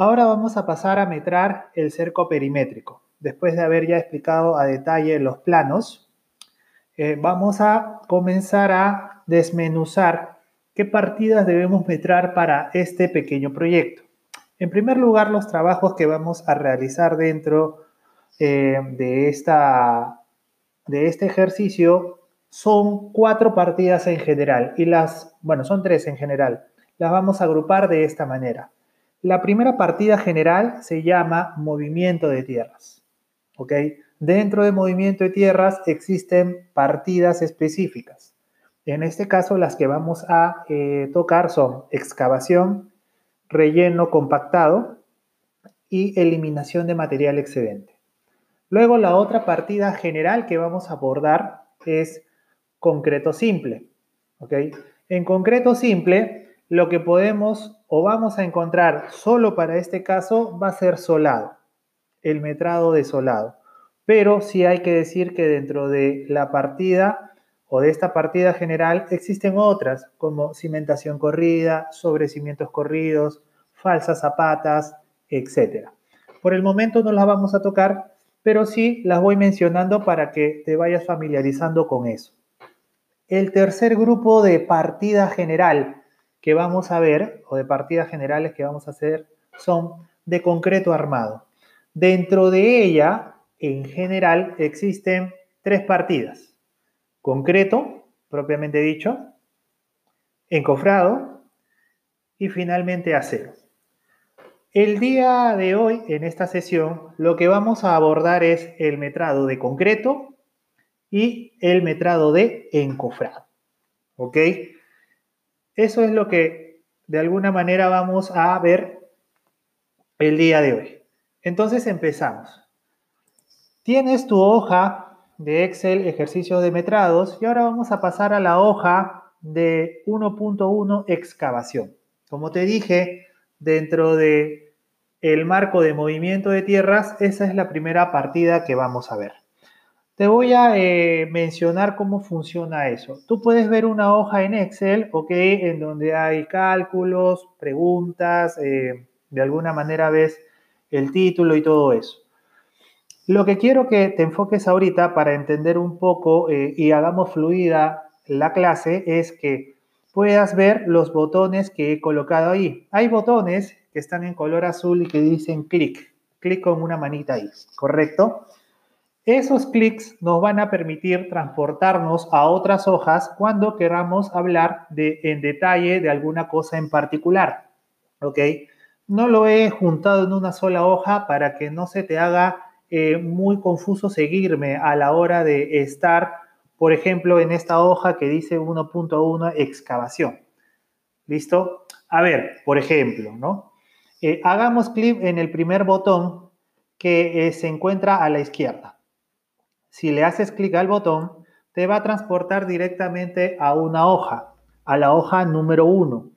Ahora vamos a pasar a metrar el cerco perimétrico. Después de haber ya explicado a detalle los planos, eh, vamos a comenzar a desmenuzar qué partidas debemos metrar para este pequeño proyecto. En primer lugar, los trabajos que vamos a realizar dentro eh, de, esta, de este ejercicio son cuatro partidas en general y las, bueno, son tres en general. Las vamos a agrupar de esta manera. La primera partida general se llama movimiento de tierras. ¿ok? Dentro de movimiento de tierras existen partidas específicas. En este caso, las que vamos a eh, tocar son excavación, relleno compactado y eliminación de material excedente. Luego, la otra partida general que vamos a abordar es concreto simple. ¿ok? En concreto simple, lo que podemos o vamos a encontrar solo para este caso va a ser solado, el metrado de solado. Pero sí hay que decir que dentro de la partida o de esta partida general existen otras como cimentación corrida, sobrecimientos corridos, falsas zapatas, etc. Por el momento no las vamos a tocar, pero sí las voy mencionando para que te vayas familiarizando con eso. El tercer grupo de partida general que vamos a ver, o de partidas generales que vamos a hacer, son de concreto armado. Dentro de ella, en general, existen tres partidas. Concreto, propiamente dicho, encofrado y finalmente acero. El día de hoy, en esta sesión, lo que vamos a abordar es el metrado de concreto y el metrado de encofrado. ¿Ok? Eso es lo que de alguna manera vamos a ver el día de hoy. Entonces empezamos. Tienes tu hoja de Excel ejercicios de metrados y ahora vamos a pasar a la hoja de 1.1 excavación. Como te dije, dentro de el marco de movimiento de tierras, esa es la primera partida que vamos a ver. Te voy a eh, mencionar cómo funciona eso. Tú puedes ver una hoja en Excel, ¿ok? En donde hay cálculos, preguntas, eh, de alguna manera ves el título y todo eso. Lo que quiero que te enfoques ahorita para entender un poco eh, y hagamos fluida la clase es que puedas ver los botones que he colocado ahí. Hay botones que están en color azul y que dicen clic. Clic con una manita ahí, ¿correcto? Esos clics nos van a permitir transportarnos a otras hojas cuando queramos hablar en detalle de alguna cosa en particular. ¿Ok? No lo he juntado en una sola hoja para que no se te haga eh, muy confuso seguirme a la hora de estar, por ejemplo, en esta hoja que dice 1.1 excavación. ¿Listo? A ver, por ejemplo, ¿no? Eh, hagamos clic en el primer botón que eh, se encuentra a la izquierda. Si le haces clic al botón, te va a transportar directamente a una hoja, a la hoja número 1,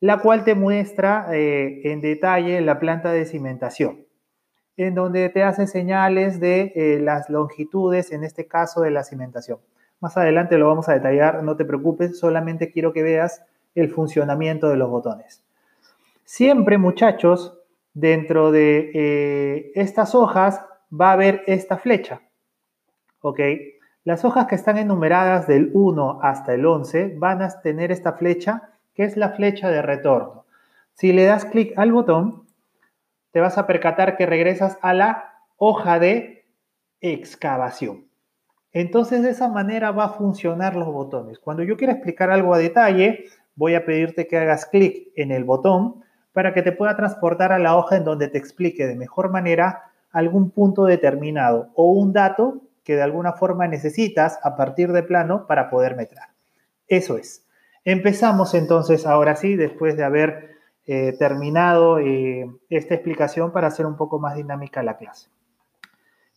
la cual te muestra eh, en detalle la planta de cimentación, en donde te hace señales de eh, las longitudes, en este caso de la cimentación. Más adelante lo vamos a detallar, no te preocupes, solamente quiero que veas el funcionamiento de los botones. Siempre, muchachos, dentro de eh, estas hojas va a haber esta flecha. ¿Ok? Las hojas que están enumeradas del 1 hasta el 11 van a tener esta flecha, que es la flecha de retorno. Si le das clic al botón, te vas a percatar que regresas a la hoja de excavación. Entonces, de esa manera va a funcionar los botones. Cuando yo quiera explicar algo a detalle, voy a pedirte que hagas clic en el botón para que te pueda transportar a la hoja en donde te explique de mejor manera algún punto determinado o un dato que de alguna forma necesitas a partir de plano para poder metrar. Eso es. Empezamos entonces ahora sí, después de haber eh, terminado eh, esta explicación para hacer un poco más dinámica la clase.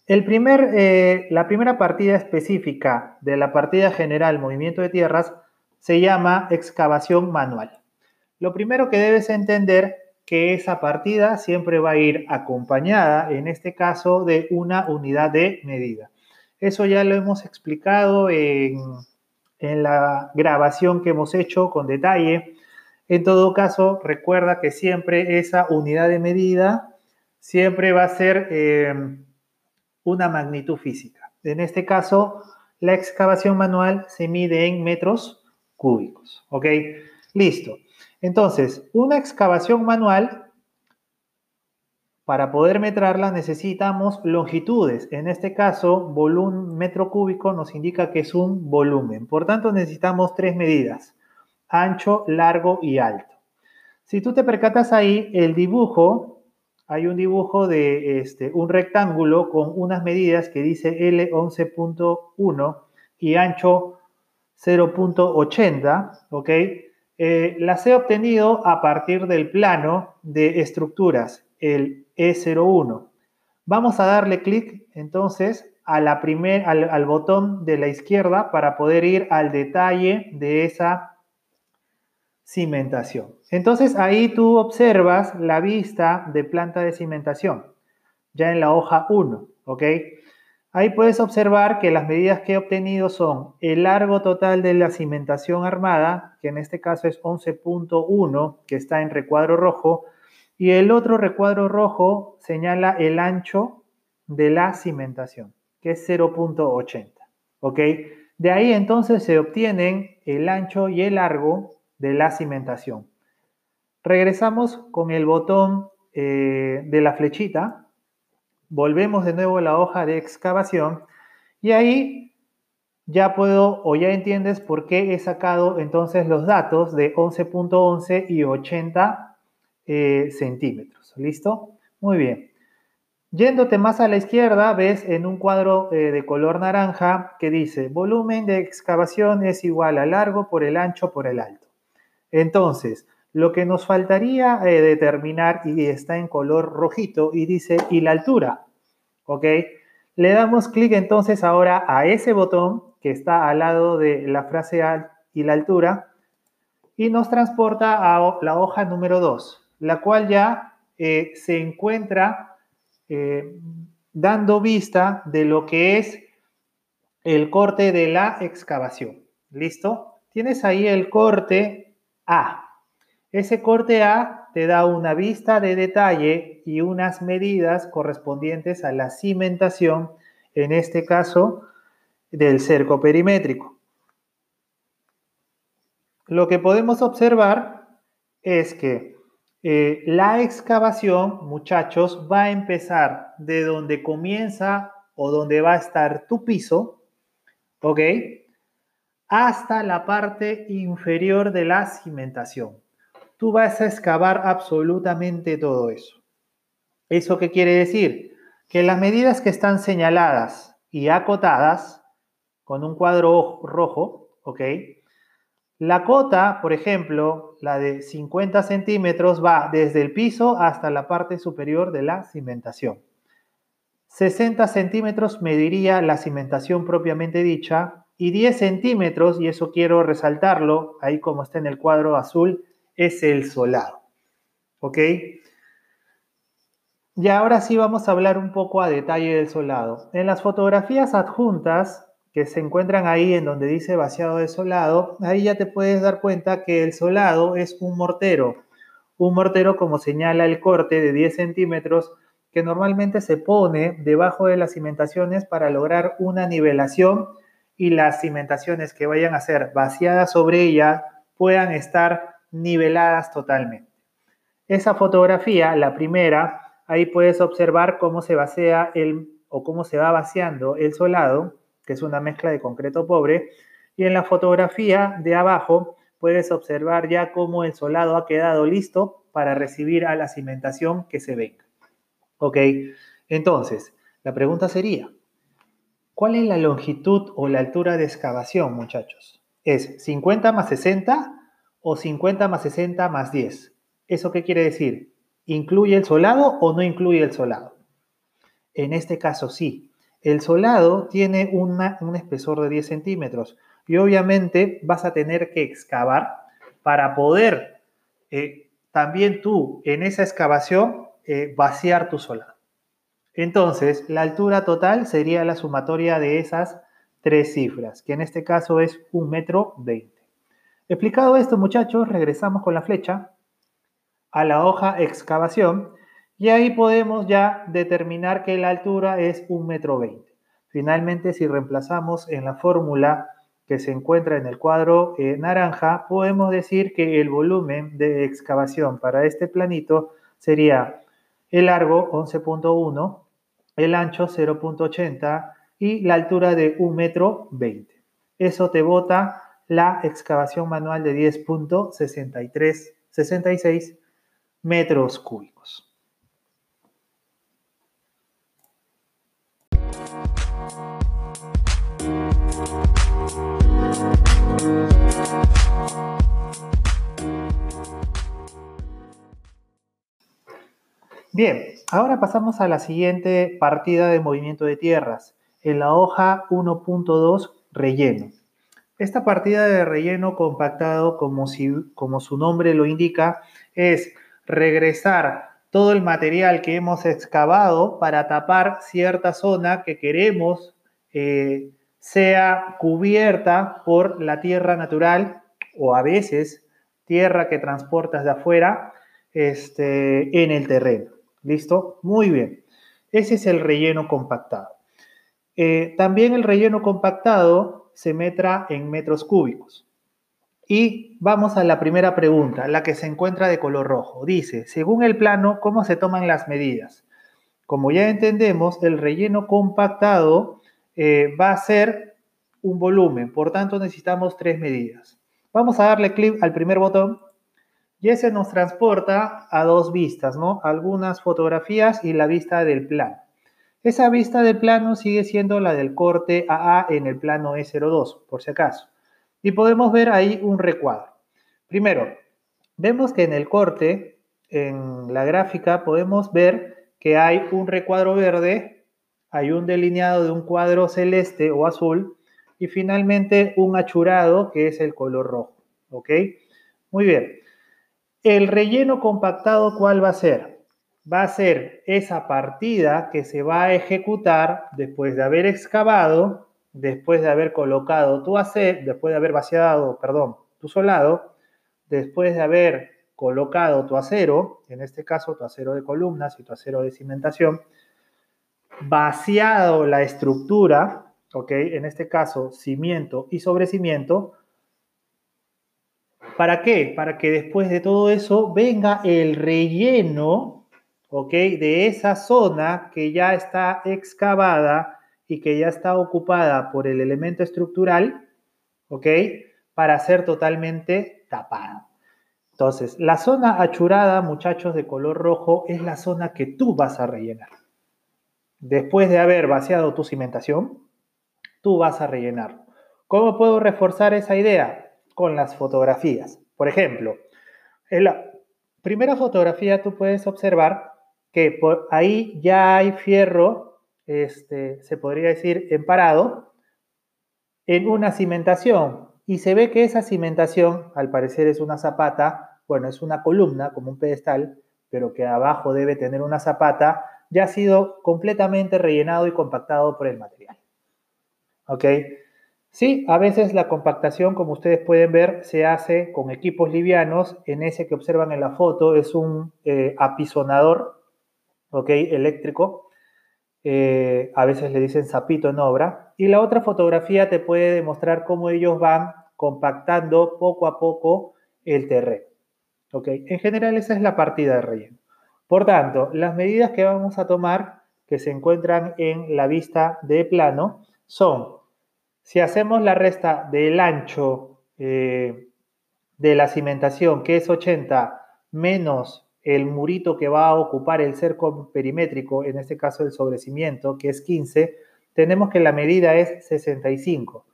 El primer, eh, la primera partida específica de la partida general movimiento de tierras se llama excavación manual. Lo primero que debes entender que esa partida siempre va a ir acompañada, en este caso, de una unidad de medida. Eso ya lo hemos explicado en, la grabación que hemos hecho con detalle. En todo caso, recuerda que siempre esa unidad de medida siempre va a ser eh, una magnitud física. En este caso, la excavación manual se mide en metros cúbicos. ¿Ok? Listo. Entonces, una excavación manual, para poder metrarla necesitamos longitudes. En este caso, volumen metro cúbico nos indica que es un volumen. Por tanto, necesitamos tres medidas, ancho, largo y alto. Si tú te percatas ahí, el dibujo, hay un dibujo de este, un rectángulo con unas medidas que dice L11.1 y ancho 0.80, ¿ok? Eh, las he obtenido a partir del plano de estructuras, el E01. Vamos a darle clic entonces a la primer, al, botón de la izquierda para poder ir al detalle de esa cimentación. Entonces ahí tú observas la vista de planta de cimentación, ya en la hoja 1, ¿ok? Ahí puedes observar que las medidas que he obtenido son el largo total de la cimentación armada, que en este caso es 11.1, que está en recuadro rojo, y el otro recuadro rojo señala el ancho de la cimentación, que es 0.80. ¿Ok? De ahí entonces se obtienen el ancho y el largo de la cimentación. Regresamos con el botón eh, de la flechita volvemos de nuevo a la hoja de excavación y ahí ya puedo o ya entiendes por qué he sacado entonces los datos de 11.11 y 80 eh, centímetros. ¿Listo? Muy bien. Yéndote más a la izquierda, ves en un cuadro eh, de color naranja que dice volumen de excavación es igual a largo por el ancho por el alto. Entonces, lo que nos faltaría eh, determinar, y está en color rojito, y dice, y la altura, ¿ok? Le damos clic entonces ahora a ese botón que está al lado de la frase y la altura, y nos transporta a la hoja número 2, la cual ya eh, se encuentra eh, dando vista de lo que es el corte de la excavación. ¿Listo? Tienes ahí el corte A. Ese corte A te da una vista de detalle y unas medidas correspondientes a la cimentación, en este caso del cerco perimétrico. Lo que podemos observar es que eh, la excavación, muchachos, va a empezar de donde comienza o donde va a estar tu piso, ¿ok? Hasta la parte inferior de la cimentación tú vas a excavar absolutamente todo eso. ¿Eso qué quiere decir? Que las medidas que están señaladas y acotadas con un cuadro rojo, ¿ok? La cota, por ejemplo, la de 50 centímetros, va desde el piso hasta la parte superior de la cimentación. 60 centímetros mediría la cimentación propiamente dicha y 10 centímetros, y eso quiero resaltarlo, ahí como está en el cuadro azul, es el solado. ¿Ok? Y ahora sí vamos a hablar un poco a detalle del solado. En las fotografías adjuntas que se encuentran ahí en donde dice vaciado de solado, ahí ya te puedes dar cuenta que el solado es un mortero. Un mortero como señala el corte de 10 centímetros que normalmente se pone debajo de las cimentaciones para lograr una nivelación y las cimentaciones que vayan a ser vaciadas sobre ella puedan estar niveladas totalmente. Esa fotografía, la primera, ahí puedes observar cómo se vacía el o cómo se va vaciando el solado, que es una mezcla de concreto pobre, y en la fotografía de abajo puedes observar ya cómo el solado ha quedado listo para recibir a la cimentación que se venga. Ok, entonces, la pregunta sería, ¿cuál es la longitud o la altura de excavación, muchachos? ¿Es 50 más 60 o 50 más 60 más 10. ¿Eso qué quiere decir? ¿Incluye el solado o no incluye el solado? En este caso sí. El solado tiene un espesor de 10 centímetros y obviamente vas a tener que excavar para poder eh, también tú en esa excavación eh, vaciar tu solado. Entonces, la altura total sería la sumatoria de esas tres cifras, que en este caso es un metro 20. Explicado esto, muchachos, regresamos con la flecha a la hoja excavación y ahí podemos ya determinar que la altura es un metro veinte. Finalmente, si reemplazamos en la fórmula que se encuentra en el cuadro eh, naranja, podemos decir que el volumen de excavación para este planito sería el largo 11.1, el ancho 0.80 y la altura de 1 metro 20. Eso te bota la excavación manual de 10.6366 metros cúbicos. Bien, ahora pasamos a la siguiente partida de movimiento de tierras, en la hoja 1.2 relleno. Esta partida de relleno compactado, como, su nombre lo indica, es regresar todo el material que hemos excavado para tapar cierta zona que queremos eh, sea cubierta por la tierra natural o a veces tierra que transportas de afuera este, en el terreno. ¿Listo? Muy bien. Ese es el relleno compactado. Eh, también el relleno compactado se metra en metros cúbicos. Y vamos a la primera pregunta, la que se encuentra de color rojo. Dice, según el plano, ¿cómo se toman las medidas? Como ya entendemos, el relleno compactado eh, va a ser un volumen, por tanto necesitamos tres medidas. Vamos a darle clic al primer botón y ese nos transporta a dos vistas, ¿no? Algunas fotografías y la vista del plano. Esa vista del plano sigue siendo la del corte AA en el plano E02, por si acaso. Y podemos ver ahí un recuadro. Primero, vemos que en el corte, en la gráfica, podemos ver que hay un recuadro verde, hay un delineado de un cuadro celeste o azul y finalmente un achurado que es el color rojo. ¿Ok? Muy bien. El relleno compactado, ¿cuál va a ser? Va a ser esa partida que se va a ejecutar después de haber excavado, después de haber colocado tu acero, después de haber vaciado, perdón, tu solado, después de haber colocado tu acero, en este caso tu acero de columnas y tu acero de cimentación, vaciado la estructura, ¿ok? En este caso, cimiento y sobrecimiento, ¿Para qué? Para que después de todo eso venga el relleno, ¿ok? De esa zona que ya está excavada y que ya está ocupada por el elemento estructural, ¿ok? Para ser totalmente tapada. Entonces, la zona achurada, muchachos, de color rojo, es la zona que tú vas a rellenar. Después de haber vaciado tu cimentación, tú vas a rellenar. ¿Cómo puedo reforzar esa idea? Con las fotografías. Por ejemplo, en la primera fotografía tú puedes observar que por ahí ya hay fierro, este, se podría decir, emparado en una cimentación. Y se ve que esa cimentación, al parecer es una zapata, bueno, es una columna como un pedestal, pero que abajo debe tener una zapata, ya ha sido completamente rellenado y compactado por el material. ¿Ok? Sí, a veces la compactación, como ustedes pueden ver, se hace con equipos livianos. En ese que observan en la foto es un eh, apisonador eléctrico. Eh, a veces le dicen zapito en obra. Y la otra fotografía te puede demostrar cómo ellos van compactando poco a poco el terreno. En general esa es la partida de relleno. Por tanto, las medidas que vamos a tomar, que se encuentran en la vista de plano, son si hacemos la resta del ancho eh, de la cimentación, que es 80, menos el murito que va a ocupar el cerco perimétrico, en este caso el sobrecimiento, que es 15, tenemos que la medida es 65.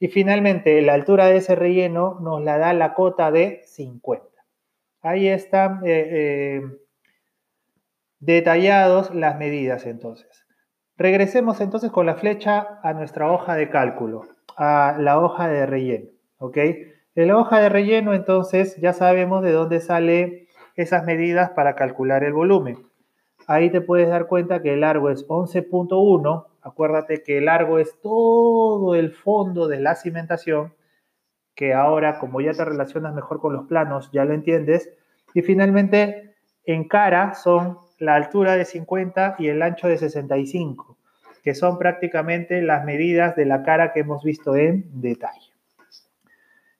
Y finalmente, la altura de ese relleno nos la da la cota de 50. Ahí están eh, eh, detallados las medidas entonces. Regresemos entonces con la flecha a nuestra hoja de cálculo, a la hoja de relleno, ¿ok? En la hoja de relleno entonces ya sabemos de dónde sale esas medidas para calcular el volumen. Ahí te puedes dar cuenta que el largo es 11.1, acuérdate que el largo es todo el fondo de la cimentación que ahora como ya te relacionas mejor con los planos, ya lo entiendes. Y finalmente, en cara son la altura de 50 y el ancho de 65, que son prácticamente las medidas de la cara que hemos visto en detalle.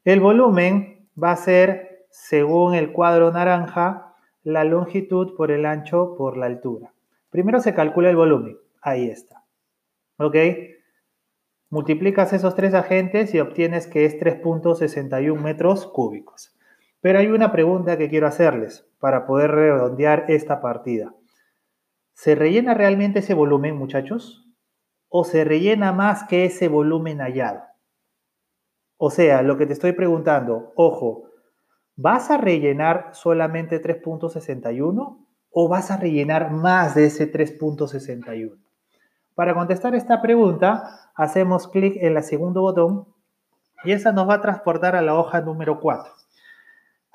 El volumen va a ser, según el cuadro naranja, la longitud por el ancho por la altura. Primero se calcula el volumen. Ahí está. ¿Ok? Multiplicas esos tres agentes y obtienes que es 3.61 metros cúbicos. Pero hay una pregunta que quiero hacerles para poder redondear esta partida. ¿Se rellena realmente ese volumen, muchachos? ¿O se rellena más que ese volumen hallado? O sea, lo que te estoy preguntando, ojo, ¿vas a rellenar solamente 3.61 o vas a rellenar más de ese 3.61? Para contestar esta pregunta, hacemos clic en el segundo botón y esa nos va a transportar a la hoja número 4.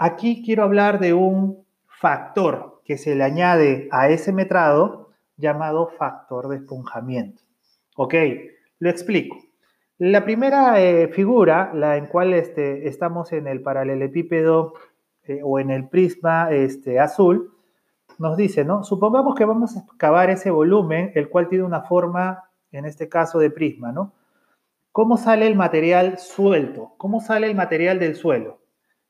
Aquí quiero hablar de un factor que se le añade a ese metrado llamado factor de esponjamiento. Ok, lo explico. La primera eh, figura, la en cual este, estamos en el paralelepípedo eh, o en el prisma este, azul, nos dice, ¿no? Supongamos que vamos a excavar ese volumen, el cual tiene una forma, en este caso, de prisma, ¿no? ¿Cómo sale el material suelto? ¿Cómo sale el material del suelo?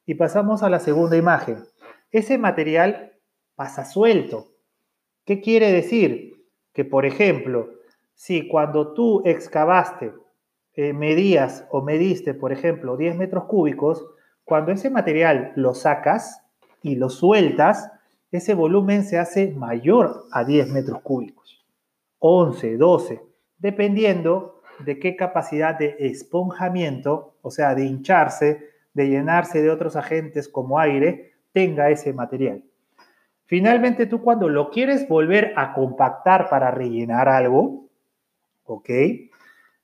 Y pasamos a la segunda imagen. Ese material pasa suelto. ¿Qué quiere decir? Que, por ejemplo, si cuando tú excavaste eh, medías o mediste, por ejemplo, 10 metros cúbicos, cuando ese material lo sacas y lo sueltas, ese volumen se hace mayor a 10 metros cúbicos, 11, 12, dependiendo de qué capacidad de esponjamiento, o sea, de hincharse, de llenarse de otros agentes como aire, tenga ese material. Finalmente, tú cuando lo quieres volver a compactar para rellenar algo, ¿ok?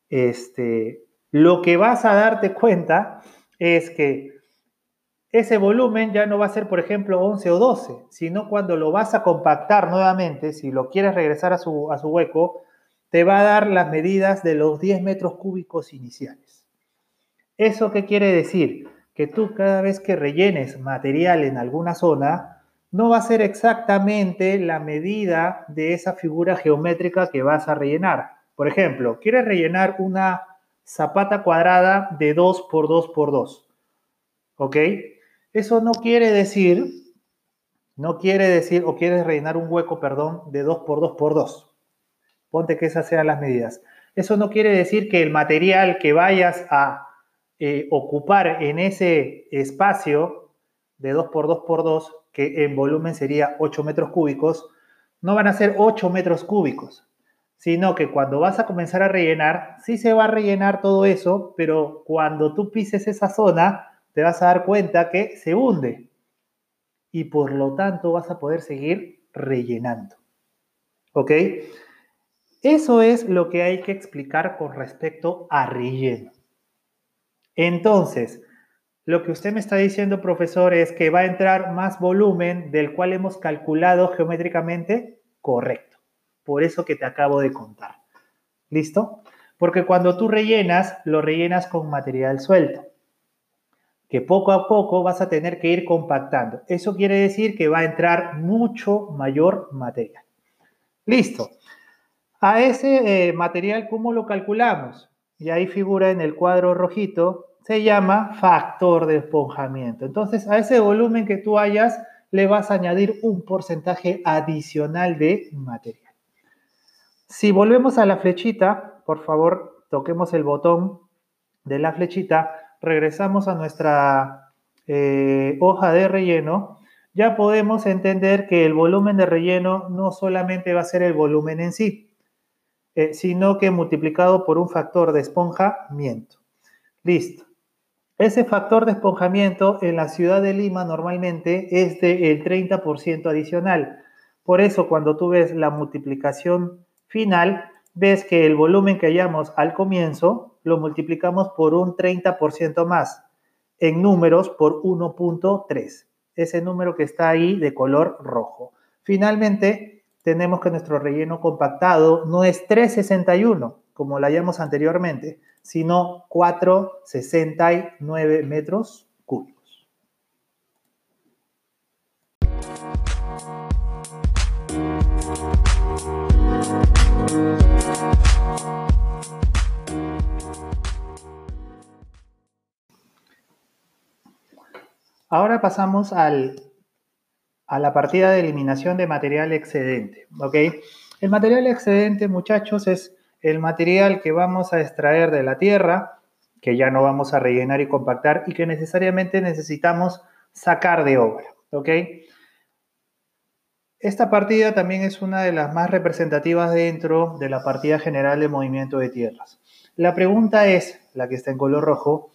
este, lo que vas a darte cuenta es que ese volumen ya no va a ser, por ejemplo, 11 o 12, sino cuando lo vas a compactar nuevamente, si lo quieres regresar a su, a su hueco, te va a dar las medidas de los 10 metros cúbicos iniciales. ¿Eso qué quiere decir? Que tú cada vez que rellenes material en alguna zona, no va a ser exactamente la medida de esa figura geométrica que vas a rellenar por ejemplo, quieres rellenar una zapata cuadrada de 2 por 2 por 2. ¿Ok? Eso no quiere decir, no quiere decir, o quieres rellenar un hueco, perdón, de 2 por 2 por 2. Ponte que esas sean las medidas. Eso no quiere decir que el material que vayas a eh, ocupar en ese espacio de 2 por 2 por 2, que en volumen sería 8 metros cúbicos, no van a ser 8 metros cúbicos sino que cuando vas a comenzar a rellenar, sí se va a rellenar todo eso, pero cuando tú pises esa zona, te vas a dar cuenta que se hunde y por lo tanto vas a poder seguir rellenando. ¿Ok? Eso es lo que hay que explicar con respecto a relleno. Entonces, lo que usted me está diciendo, profesor, es que va a entrar más volumen del cual hemos calculado geométricamente. Correcto por eso que te acabo de contar. ¿Listo? Porque cuando tú rellenas, lo rellenas con material suelto, que poco a poco vas a tener que ir compactando. Eso quiere decir que va a entrar mucho mayor material. Listo. A ese eh, material, ¿cómo lo calculamos? Y ahí figura en el cuadro rojito, se llama factor de esponjamiento. Entonces, a ese volumen que tú hayas, le vas a añadir un porcentaje adicional de material. Si volvemos a la flechita, por favor, toquemos el botón de la flechita, regresamos a nuestra eh, hoja de relleno, ya podemos entender que el volumen de relleno no solamente va a ser el volumen en sí, eh, sino que multiplicado por un factor de esponjamiento. Listo. Ese factor de esponjamiento en la ciudad de Lima normalmente es del 30% adicional. Por eso cuando tú ves la multiplicación final, ves que el volumen que hallamos al comienzo lo multiplicamos por un 30% más, en números por 1.3, ese número que está ahí de color rojo. Finalmente, tenemos que nuestro relleno compactado no es 361, como la llamamos anteriormente, sino 469 metros cúbicos. Ahora pasamos al, a la partida de eliminación de material excedente. El material excedente, muchachos, es el material que vamos a extraer de la tierra, que ya no vamos a rellenar y compactar y que necesariamente necesitamos sacar de obra. Esta partida también es una de las más representativas dentro de la partida general de movimiento de tierras. La pregunta es, la que está en color rojo,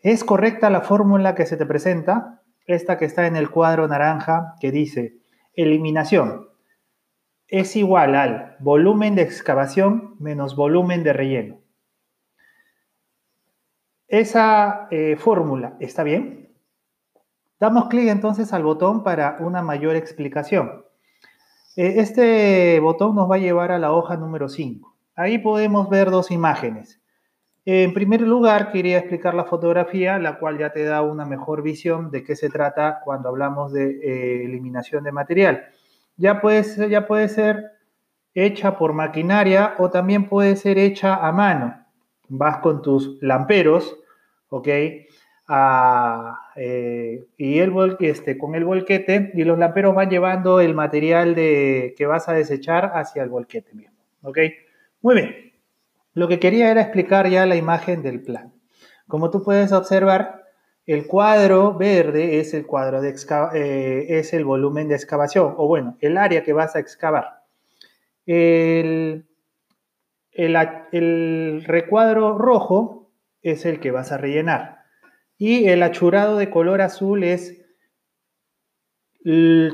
¿es correcta la fórmula que se te presenta? Esta que está en el cuadro naranja que dice eliminación es igual al volumen de excavación menos volumen de relleno. Esa eh, fórmula está bien. Damos clic entonces al botón para una mayor explicación. Eh, este botón nos va a llevar a la hoja número 5. Ahí podemos ver dos imágenes. En primer lugar, quería explicar la fotografía, la cual ya te da una mejor visión de qué se trata cuando hablamos de eh, eliminación de material. Ya puede, ser, ya puede ser hecha por maquinaria o también puede ser hecha a mano. Vas con tus lamperos, ¿ok? Eh, y el este, con el volquete y los lamperos van llevando el material de, que vas a desechar hacia el volquete mismo, ¿ok? Muy bien. Lo que quería era explicar ya la imagen del plan. Como tú puedes observar, el cuadro verde es el cuadro de eh, es el volumen de excavación, o bueno, el área que vas a excavar. El, el, recuadro rojo es el que vas a rellenar. Y el achurado de color azul es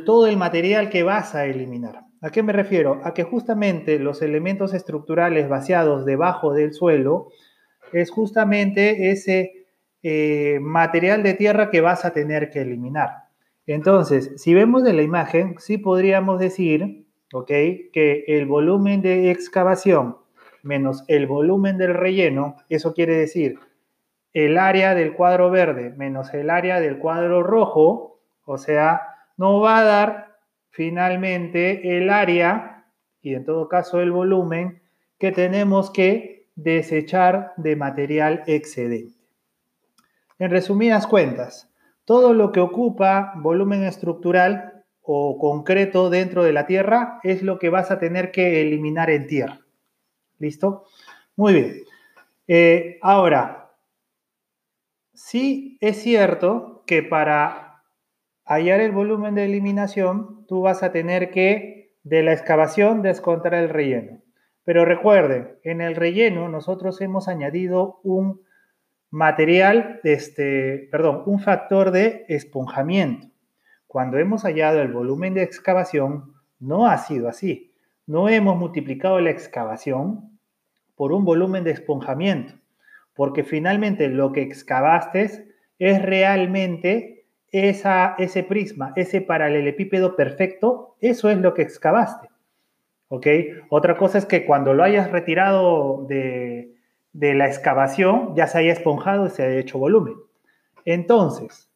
todo el material que vas a eliminar. ¿A qué me refiero? A que justamente los elementos estructurales vaciados debajo del suelo es justamente ese eh, material de tierra que vas a tener que eliminar. Entonces, si vemos en la imagen, sí podríamos decir, ¿ok? Que el volumen de excavación menos el volumen del relleno, eso quiere decir el área del cuadro verde menos el área del cuadro rojo, o sea, no va a dar finalmente el área y en todo caso el volumen que tenemos que desechar de material excedente. En resumidas cuentas, todo lo que ocupa volumen estructural o concreto dentro de la tierra es lo que vas a tener que eliminar en tierra. ¿Listo? Muy bien. Eh, ahora, sí es cierto que para hallar el volumen de eliminación, tú vas a tener que de la excavación descontar el relleno. Pero recuerden, en el relleno nosotros hemos añadido un material, este, perdón, un factor de esponjamiento. Cuando hemos hallado el volumen de excavación, no ha sido así. No hemos multiplicado la excavación por un volumen de esponjamiento, porque finalmente lo que excavaste es realmente ese prisma, ese paralelepípedo perfecto, eso es lo que excavaste. ¿Ok? Otra cosa es que cuando lo hayas retirado de, de la excavación, ya se haya esponjado y se haya hecho volumen. Entonces,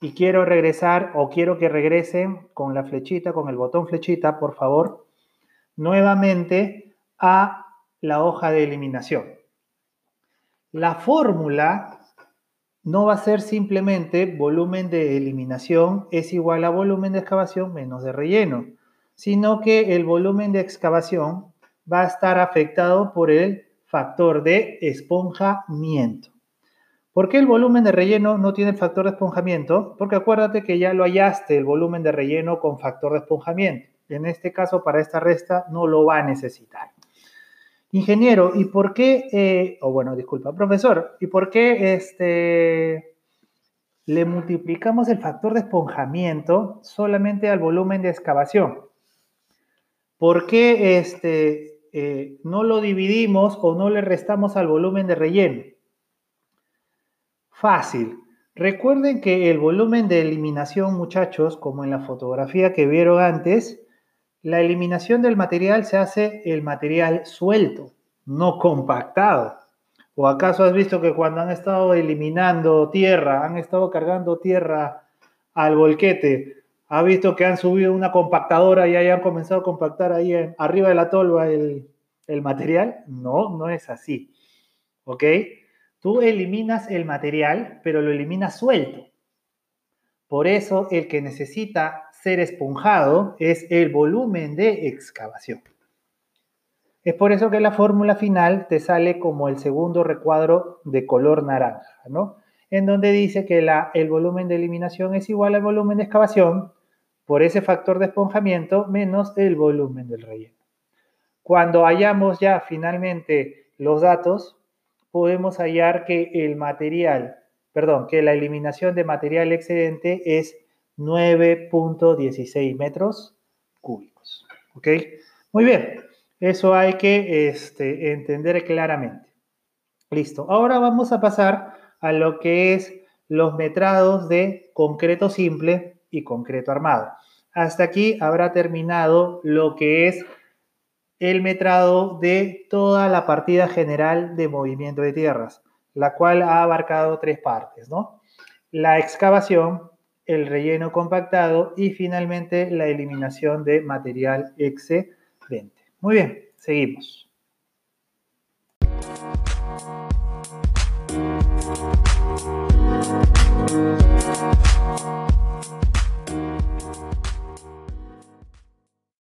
y quiero regresar o quiero que regresen con la flechita, con el botón flechita, por favor, nuevamente a la hoja de eliminación. La fórmula no va a ser simplemente volumen de eliminación es igual a volumen de excavación menos de relleno, sino que el volumen de excavación va a estar afectado por el factor de esponjamiento. ¿Por qué el volumen de relleno no tiene factor de esponjamiento? Porque acuérdate que ya lo hallaste el volumen de relleno con factor de esponjamiento. En este caso, para esta resta, no lo va a necesitar. Ingeniero, ¿y por qué, eh, o bueno, disculpa, profesor, ¿y por qué este, le multiplicamos el factor de esponjamiento solamente al volumen de excavación? ¿Por qué este, eh, no lo dividimos o no le restamos al volumen de relleno? Fácil. Recuerden que el volumen de eliminación, muchachos, como en la fotografía que vieron antes, la eliminación del material se hace el material suelto. no compactado. ¿O acaso has visto que cuando han estado eliminando tierra, han estado cargando tierra al volquete, ha visto que han subido una compactadora y hayan comenzado a compactar ahí arriba de la tolva el, el material? No, no es así. ¿Ok? Tú eliminas el material, pero lo eliminas suelto. Por eso el que necesita ser esponjado es el volumen de excavación. Es por eso que la fórmula final te sale como el segundo recuadro de color naranja, ¿no? En donde dice que la, el volumen de eliminación es igual al volumen de excavación por ese factor de esponjamiento menos el volumen del relleno. Cuando hallamos ya finalmente los datos, podemos hallar que el material, perdón, que la eliminación de material excedente es 9.16 metros cúbicos. Muy bien, eso hay que este, entender claramente. Listo, ahora vamos a pasar a lo que es los metrados de concreto simple y concreto armado. Hasta aquí habrá terminado lo que es el metrado de toda la partida general de movimiento de tierras, la cual ha abarcado tres partes, ¿no? La excavación, el relleno compactado y finalmente la eliminación de material excedente. Muy bien, seguimos.